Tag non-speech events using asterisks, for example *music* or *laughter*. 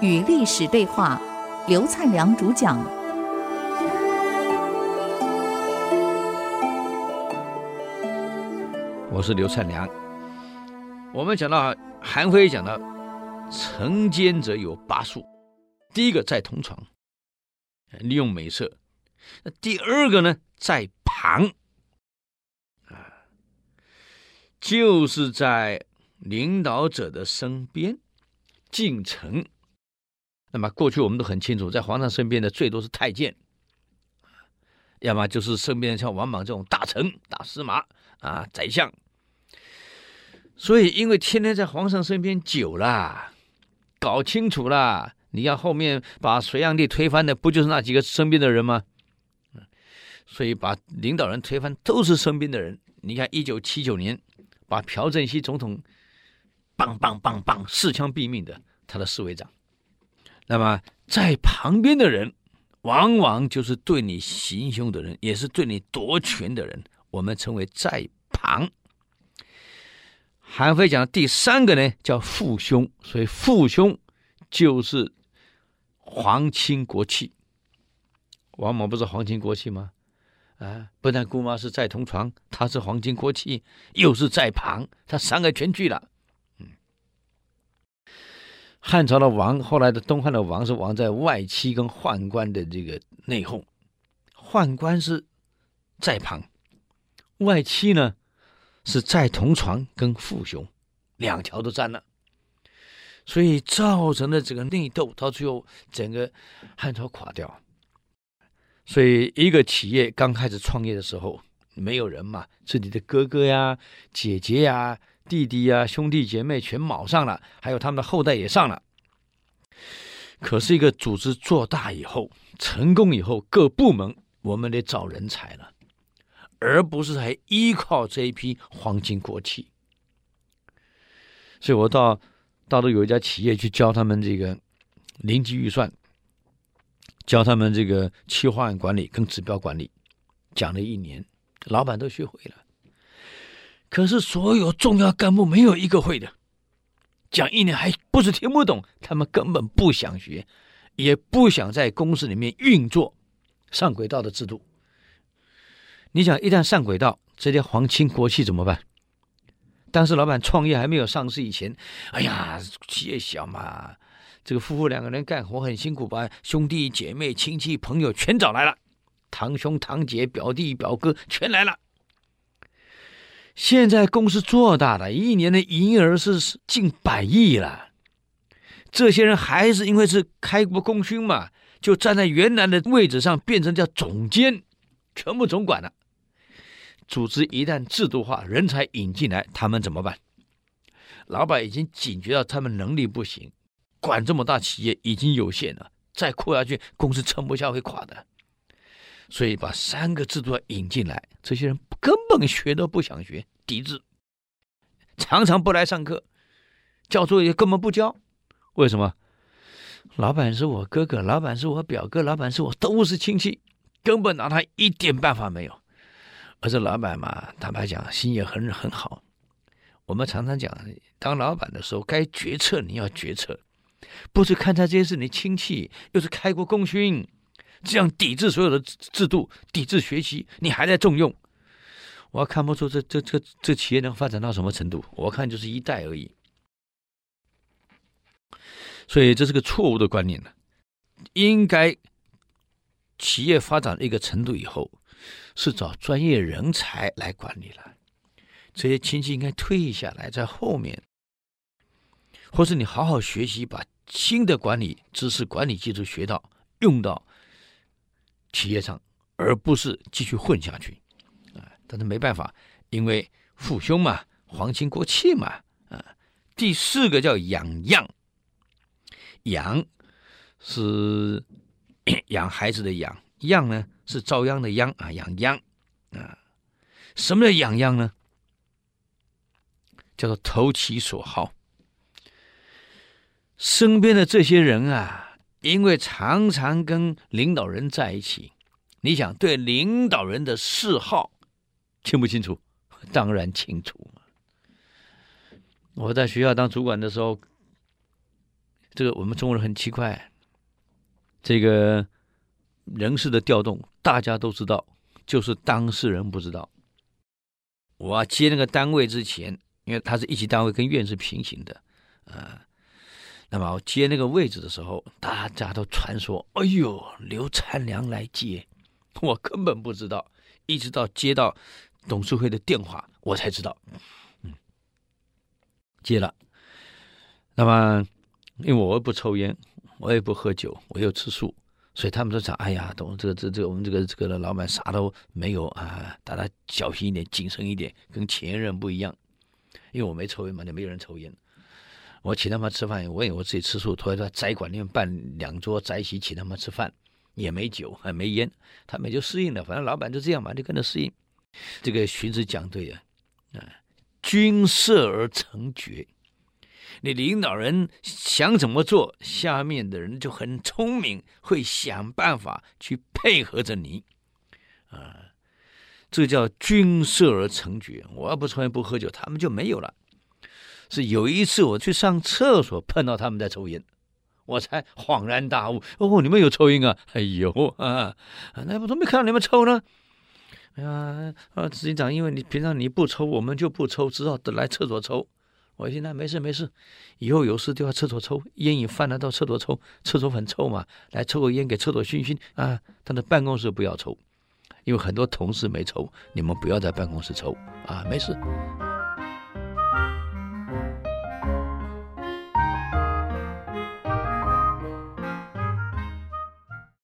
与历史对话，刘灿良主讲。我是刘灿良。我们讲到韩非讲到成奸者有八术，第一个在同床，利用美色；那第二个呢，在旁啊。就是在领导者的身边进城。那么过去我们都很清楚，在皇上身边的最多是太监，要么就是身边像王莽这种大臣、大司马啊、宰相。所以，因为天天在皇上身边久了，搞清楚了，你要后面把隋炀帝推翻的，不就是那几个身边的人吗？所以把领导人推翻都是身边的人。你看，一九七九年。把朴正熙总统，棒棒棒棒，四枪毙命的他的侍卫长，那么在旁边的人，往往就是对你行凶的人，也是对你夺权的人，我们称为在旁。韩非讲的第三个呢，叫父兄，所以父兄就是皇亲国戚。王莽不是皇亲国戚吗？啊，不但姑妈是在同床，他是皇亲国戚，又是在旁，他三个全具了。汉朝的王，后来的东汉的王是王在外戚跟宦官的这个内讧，宦官是在旁，外戚呢是在同床跟父兄，两条都占了，所以造成了这个内斗，到最后整个汉朝垮掉。所以，一个企业刚开始创业的时候，没有人嘛，自己的哥哥呀、姐姐呀、弟弟呀、兄弟姐妹全卯上了，还有他们的后代也上了。可是，一个组织做大以后，成功以后，各部门我们得找人才了，而不是还依靠这一批黄金国戚。所以我到到了有一家企业去教他们这个零基预算。教他们这个企划案管理跟指标管理，讲了一年，老板都学会了。可是所有重要干部没有一个会的，讲一年还不是听不懂，他们根本不想学，也不想在公司里面运作上轨道的制度。你想一旦上轨道，这些皇亲国戚怎么办？当时老板创业还没有上市以前，哎呀，企业小嘛。这个夫妇两个人干活很辛苦，把兄弟姐妹、亲戚朋友全找来了，堂兄堂姐、表弟表哥全来了。现在公司做大了，一年的营业额是近百亿了。这些人还是因为是开国功勋嘛，就站在原来的位置上，变成叫总监，全部总管了。组织一旦制度化，人才引进来，他们怎么办？老板已经警觉到他们能力不行。管这么大企业已经有限了，再扩下去，公司撑不下会垮的。所以把三个制度要引进来，这些人根本学都不想学，抵制，常常不来上课，交作业根本不交。为什么？老板是我哥哥，老板是我表哥，老板是我都是亲戚，根本拿他一点办法没有。而这老板嘛，坦白讲，心也很很好。我们常常讲，当老板的时候，该决策你要决策。不是看他这些是你亲戚，又是开国功勋，这样抵制所有的制度，抵制学习，你还在重用，我看不出这这这这企业能发展到什么程度。我看就是一代而已，所以这是个错误的观念呢。应该企业发展一个程度以后，是找专业人才来管理了。这些亲戚应该退下来，在后面。或是你好好学习，把新的管理知识、管理技术学到，用到企业上，而不是继续混下去。但是没办法，因为父兄嘛，皇亲国戚嘛。啊，第四个叫养样，养是 *coughs* 养孩子的养，样呢是遭殃的殃啊，养殃啊。什么叫养样呢？叫做投其所好。身边的这些人啊，因为常常跟领导人在一起，你想对领导人的嗜好清不清楚？*laughs* 当然清楚。我在学校当主管的时候，这个我们中国人很奇怪，这个人事的调动大家都知道，就是当事人不知道。我接那个单位之前，因为他是一级单位，跟院是平行的，啊，那么我接那个位置的时候，大家都传说：“哎呦，刘灿良来接。”我根本不知道，一直到接到董事会的电话，我才知道。嗯接了，那么因为我又不抽烟，我也不喝酒，我又吃素，所以他们都讲：“哎呀，董这个这这个我们这个这个老板啥都没有啊，大家小心一点，谨慎一点，跟前任不一样。”因为我没抽烟嘛，就没有人抽烟。我请他们吃饭，我也我自己吃素，突然在斋馆里面办两桌斋席，请他们吃饭，也没酒，还没烟，他们就适应了。反正老板就这样嘛，就跟着适应。这个荀子讲对呀，啊。君设而成决，你领导人想怎么做，下面的人就很聪明，会想办法去配合着你，啊，这叫君设而成决。我要不抽烟不喝酒，他们就没有了。是有一次我去上厕所，碰到他们在抽烟，我才恍然大悟。哦，你们有抽烟啊？哎呦啊，那我怎么没看到你们抽呢？啊，啊，执行长，因为你平常你不抽，我们就不抽，只好来厕所抽。我现在没事没事，以后有事就要厕所抽，烟瘾犯了到厕所抽，厕所很臭嘛，来抽个烟给厕所熏熏啊。他的办公室不要抽，因为很多同事没抽，你们不要在办公室抽啊，没事。